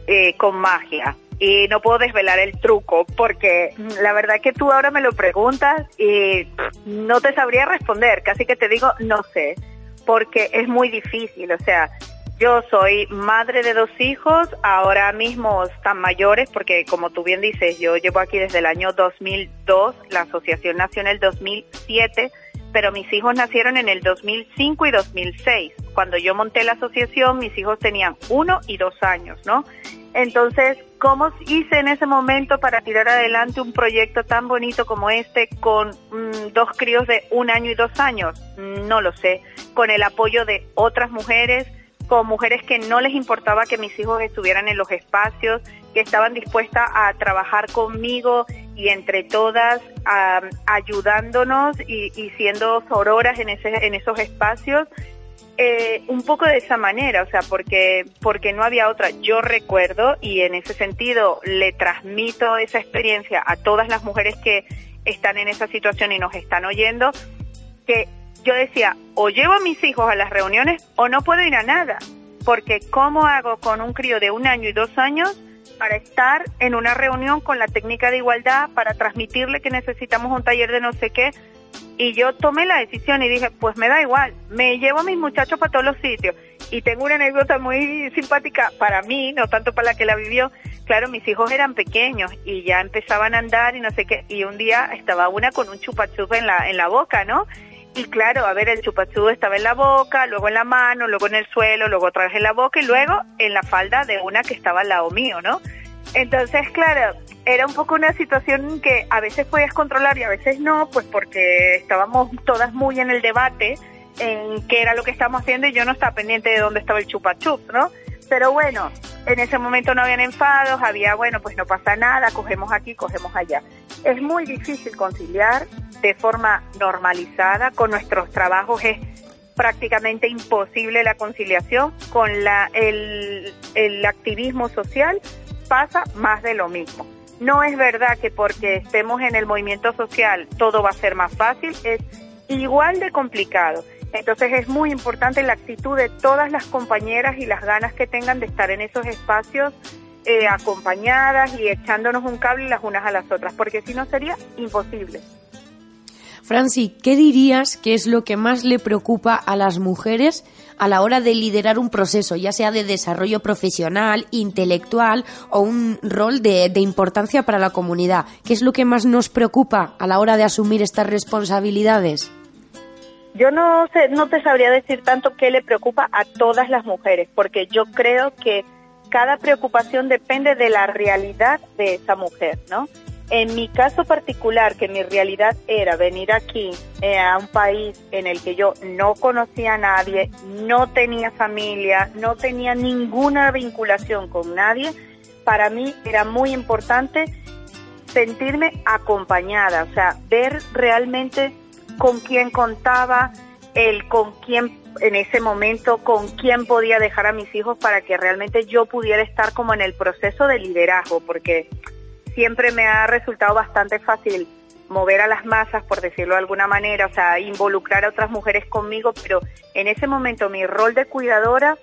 Eh, con magia. Y no puedo desvelar el truco porque la verdad que tú ahora me lo preguntas y no te sabría responder. Casi que te digo, no sé porque es muy difícil, o sea, yo soy madre de dos hijos, ahora mismo están mayores, porque como tú bien dices, yo llevo aquí desde el año 2002, la asociación nació en el 2007, pero mis hijos nacieron en el 2005 y 2006. Cuando yo monté la asociación, mis hijos tenían uno y dos años, ¿no? Entonces, ¿cómo hice en ese momento para tirar adelante un proyecto tan bonito como este con mm, dos críos de un año y dos años? No lo sé. Con el apoyo de otras mujeres, con mujeres que no les importaba que mis hijos estuvieran en los espacios, que estaban dispuestas a trabajar conmigo y entre todas ayudándonos y, siendo sororas en esos espacios. Eh, un poco de esa manera, o sea, porque, porque no había otra. Yo recuerdo y en ese sentido le transmito esa experiencia a todas las mujeres que están en esa situación y nos están oyendo, que yo decía, o llevo a mis hijos a las reuniones o no puedo ir a nada, porque ¿cómo hago con un crío de un año y dos años para estar en una reunión con la técnica de igualdad, para transmitirle que necesitamos un taller de no sé qué? Y yo tomé la decisión y dije, pues me da igual, me llevo a mis muchachos para todos los sitios. Y tengo una anécdota muy simpática para mí, no tanto para la que la vivió. Claro, mis hijos eran pequeños y ya empezaban a andar y no sé qué. Y un día estaba una con un chupachup en la, en la boca, ¿no? Y claro, a ver, el chupachú estaba en la boca, luego en la mano, luego en el suelo, luego otra vez en la boca y luego en la falda de una que estaba al lado mío, ¿no? Entonces, claro, era un poco una situación que a veces podías controlar y a veces no, pues porque estábamos todas muy en el debate en qué era lo que estábamos haciendo y yo no estaba pendiente de dónde estaba el chupachup, ¿no? Pero bueno, en ese momento no habían enfados, había, bueno, pues no pasa nada, cogemos aquí, cogemos allá. Es muy difícil conciliar de forma normalizada, con nuestros trabajos prácticamente imposible la conciliación, con la, el, activismo social pasa más de lo mismo. No es verdad que porque estemos en el movimiento social todo va a ser más fácil, es igual de complicado. Entonces es muy importante la actitud de todas las compañeras y las ganas que tengan de estar en esos espacios eh, acompañadas y echándonos un cable las unas a las otras, porque si no sería imposible. Franci, ¿qué dirías que es lo que más le preocupa a las mujeres a la hora de liderar un proceso, ya sea de desarrollo profesional, intelectual o un rol de, importancia para la comunidad? ¿Qué es lo que más nos preocupa a la hora de asumir estas responsabilidades? Yo no sé, no te sabría decir tanto qué le preocupa a todas las mujeres, porque yo creo que cada preocupación depende de la realidad de esa mujer, ¿no? En mi caso particular, que mi realidad era venir aquí eh, a un país en el que yo no conocía a nadie, no tenía familia, no tenía ninguna vinculación con nadie, para mí era muy importante sentirme acompañada, o sea, ver realmente con quién contaba, el con quién en ese momento, con quién podía dejar a mis hijos para que realmente yo pudiera estar como en el proceso de liderazgo, porque siempre me ha resultado bastante fácil mover a las masas, por decirlo de alguna manera, o sea, involucrar a otras mujeres conmigo, pero en ese momento mi rol de cuidadora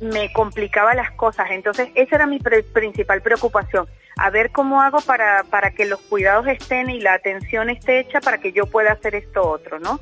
me complicaba las cosas, entonces esa era mi principal preocupación, a ver cómo hago para, para que los cuidados estén y la atención esté hecha para que yo pueda hacer esto otro, ¿no?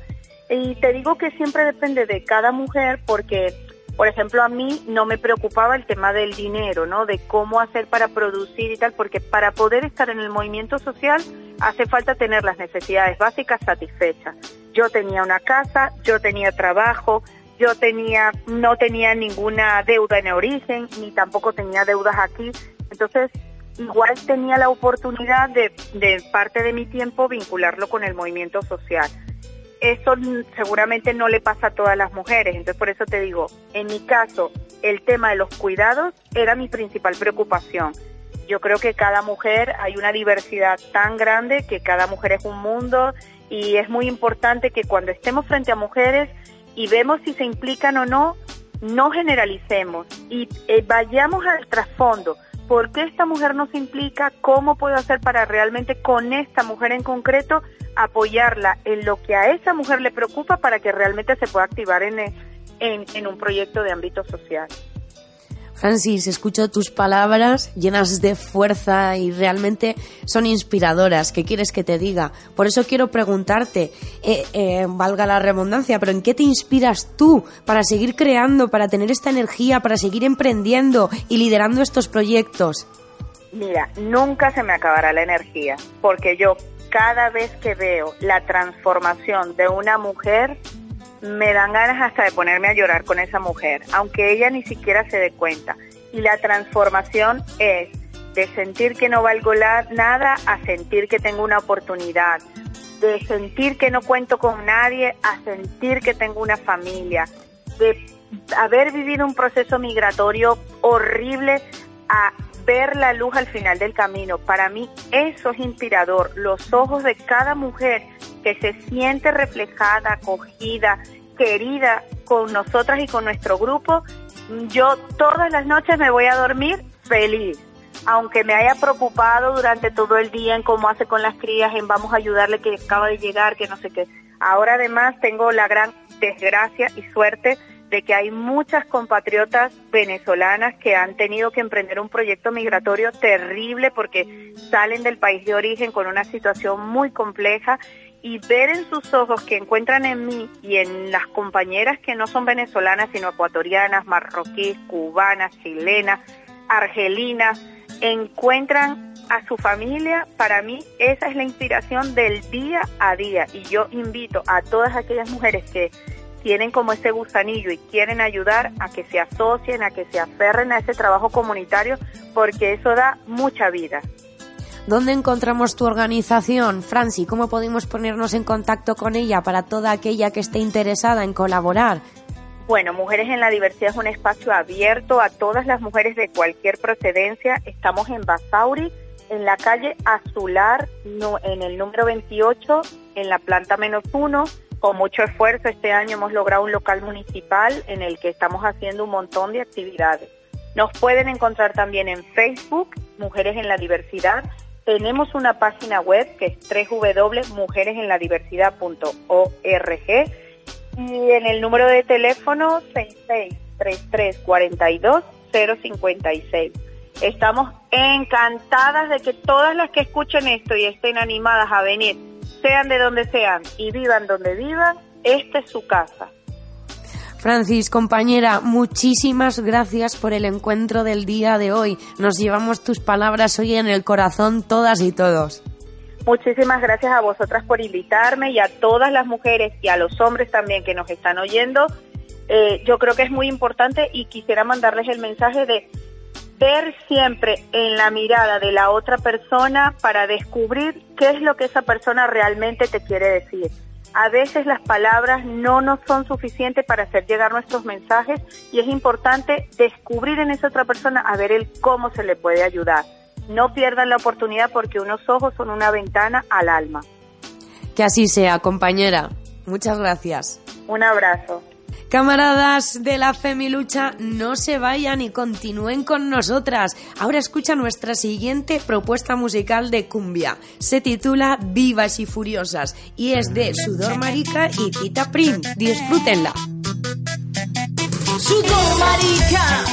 Y te digo que siempre depende de cada mujer porque por ejemplo, a mí no me preocupaba el tema del dinero, ¿no? De cómo hacer para producir y tal, porque para poder estar en el movimiento social hace falta tener las necesidades básicas satisfechas. Yo tenía una casa, yo tenía trabajo, yo tenía, no tenía ninguna deuda en origen, ni tampoco tenía deudas aquí. Entonces, igual tenía la oportunidad de, de parte de mi tiempo vincularlo con el movimiento social eso seguramente no le pasa a todas las mujeres. Entonces, por eso te digo, en mi caso, el tema de los cuidados era mi principal preocupación. Yo creo que cada mujer, hay una diversidad tan grande que cada mujer es un mundo y es muy importante que cuando estemos frente a mujeres y vemos si se implican o no, no generalicemos y eh, vayamos al trasfondo. ¿Por qué esta mujer no se implica? ¿Cómo puedo hacer para realmente con esta mujer en concreto apoyarla en lo que a esa mujer le preocupa para que realmente se pueda activar en, en, un proyecto de ámbito social. Francis, escucho tus palabras llenas de fuerza y realmente son inspiradoras. ¿Qué quieres que te diga? Por eso quiero preguntarte, eh, eh, valga la redundancia, pero ¿en qué te inspiras tú para seguir creando, para tener esta energía, para seguir emprendiendo y liderando estos proyectos? Mira, nunca se me acabará la energía, porque yo cada vez que veo la transformación de una mujer, me dan ganas hasta de ponerme a llorar con esa mujer, aunque ella ni siquiera se dé cuenta. Y la transformación es de sentir que no valgo nada a sentir que tengo una oportunidad, de sentir que no cuento con nadie a sentir que tengo una familia, de haber vivido un proceso migratorio horrible a ver la luz al final del camino. Para mí eso es inspirador. Los ojos de cada mujer que se siente reflejada, acogida, querida con nosotras y con nuestro grupo, yo todas las noches me voy a dormir feliz. Aunque me haya preocupado durante todo el día en cómo hace con las crías, en vamos a ayudarle que acaba de llegar, que no sé qué. Ahora además tengo la gran desgracia y suerte de que hay muchas compatriotas venezolanas que han tenido que emprender un proyecto migratorio terrible porque salen del país de origen con una situación muy compleja y ver en sus ojos que encuentran en mí y en las compañeras que no son venezolanas sino ecuatorianas, marroquíes, cubanas, chilenas, argelinas, encuentran a su familia, para mí esa es la inspiración del día a día. Y yo invito a todas aquellas mujeres que tienen como ese gusanillo y quieren ayudar a que se asocien, a que se aferren a ese trabajo comunitario, porque eso da mucha vida. ¿Dónde encontramos tu organización, Franci? ¿Cómo podemos ponernos en contacto con ella para toda aquella que esté interesada en colaborar? Bueno, Mujeres en la Diversidad es un espacio abierto a todas las mujeres de cualquier procedencia. Estamos en Basauri, en la calle Azular, en el número 28, en la planta menos uno con mucho esfuerzo este año hemos logrado un local municipal en el que estamos haciendo un montón de actividades. Nos pueden encontrar también en Facebook, Mujeres en la Diversidad. Tenemos una página web que es www.mujeresenladiversidad.org y en el número de teléfono 663342 Estamos encantadas de que todas las que escuchen esto y estén animadas a venir sean de donde sean y vivan donde vivan, esta es su casa. Francis, compañera, muchísimas gracias por el encuentro del día de hoy. Nos llevamos tus palabras hoy en el corazón todas y todos. Muchísimas gracias a vosotras por invitarme y a todas las mujeres y a los hombres también que nos están oyendo. Eh, yo creo que es muy importante y quisiera mandarles el mensaje de ver siempre en la mirada de la otra persona para descubrir qué es lo que esa persona realmente te quiere decir. A veces las palabras no nos son suficientes para hacer llegar nuestros mensajes y es importante descubrir en esa otra persona a ver el cómo se le puede ayudar. No pierdan la oportunidad porque unos ojos son una ventana al alma. Que así sea, compañera. Muchas gracias. Un abrazo. Camaradas de la Femilucha, no se vayan y continúen con nosotras. Ahora escucha nuestra siguiente propuesta musical de cumbia. Se titula Vivas y Furiosas y es de Sudor Marica y Tita Prim. Disfrútenla. Sudor Marica.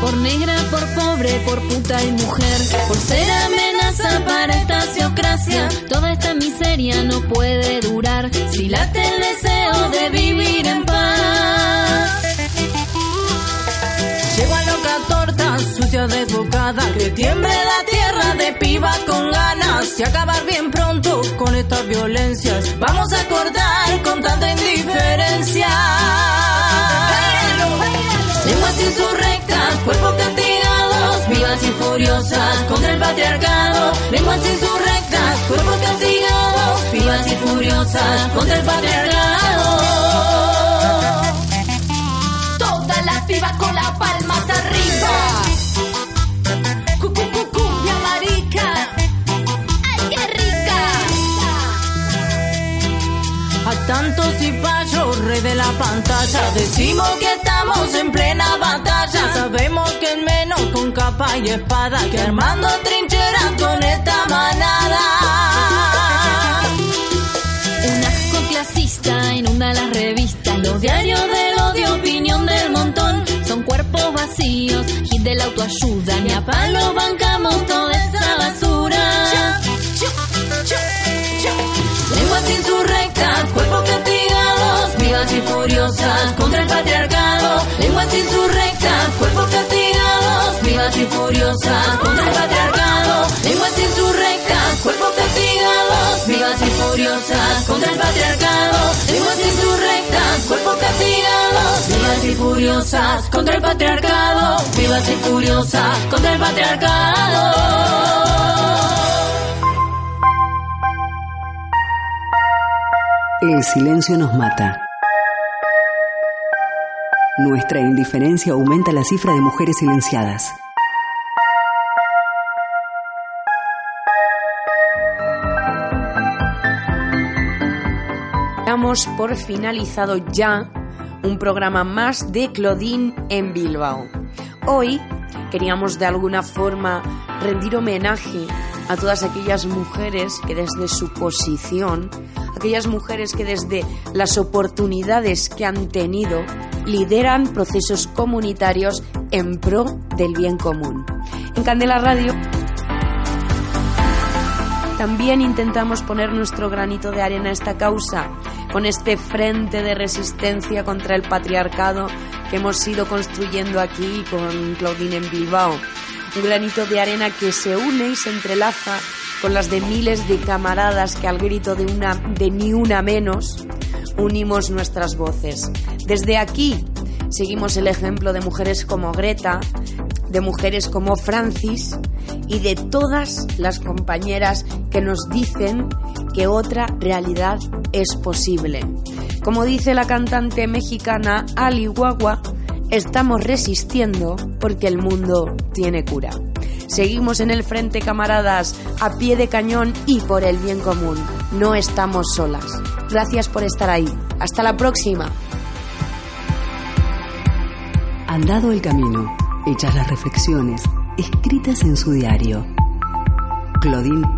Por negra, por pobre, por puta y mujer, por ser para esta teocracia. Toda esta miseria no puede durar si late el deseo de vivir en paz. Llego a loca torta, sucia desbocada, que tiemble la tierra de piba con ganas y acabar bien pronto con estas violencias. Vamos a cortar con tanta indiferencia. Lenguas insurrectas, cuerpos castigados, vivas y furiosas contra el patriarcado. Lenguas insurrectas, cuerpos castigados, vivas y furiosas contra el patriarcado. Todas las vivas con las palmas arriba. Tantos cipayos, rey de la pantalla, decimos que estamos en plena batalla. Sabemos que en menos con capa y espada, que armando trincheras manada. Un asco clasista inunda las revistas, los diarios del odio, opinión del montón. Son cuerpos vacíos, hit de la autoayuda, ni a palo bancamos toda esa basura. Lenguas insurrectas, cuerpos castigados, vivas y furiosas contra el patriarcado. Lenguas insurrectas, cuerpos y furiosas contra el patriarcado, lenguas insurrectas, cuerpos castigados, vivas y furiosas contra el patriarcado, lenguas insurrectas, cuerpos castigados, vivas y furiosas contra el patriarcado, vivas y furiosas contra el patriarcado. El silencio nos mata. Nuestra indiferencia aumenta la cifra de mujeres silenciadas. Por finalizado ya un programa más de Claudine en Bilbao. Hoy queríamos de alguna forma rendir homenaje a todas aquellas mujeres que desde su posición, aquellas mujeres que desde las oportunidades que han tenido, lideran procesos comunitarios en pro del bien común. En Candela Radio también intentamos poner nuestro granito de arena a esta causa, con este frente de resistencia contra el patriarcado que hemos ido construyendo aquí con Claudine en Bilbao. Un granito de arena que se une y se entrelaza con las de miles de camaradas que al grito de, una, de ni una menos unimos nuestras voces. Desde aquí seguimos el ejemplo de mujeres como Greta, de mujeres como Francis y de todas las compañeras que nos dicen que otra realidad es posible. Como dice la cantante mexicana Ali Guagua, estamos resistiendo porque el mundo tiene cura. Seguimos en el frente, camaradas, a pie de cañón y por el bien común. No estamos solas. Gracias por estar ahí. Hasta la próxima. Andado el camino, hechas las reflexiones, escritas en su diario. Claudine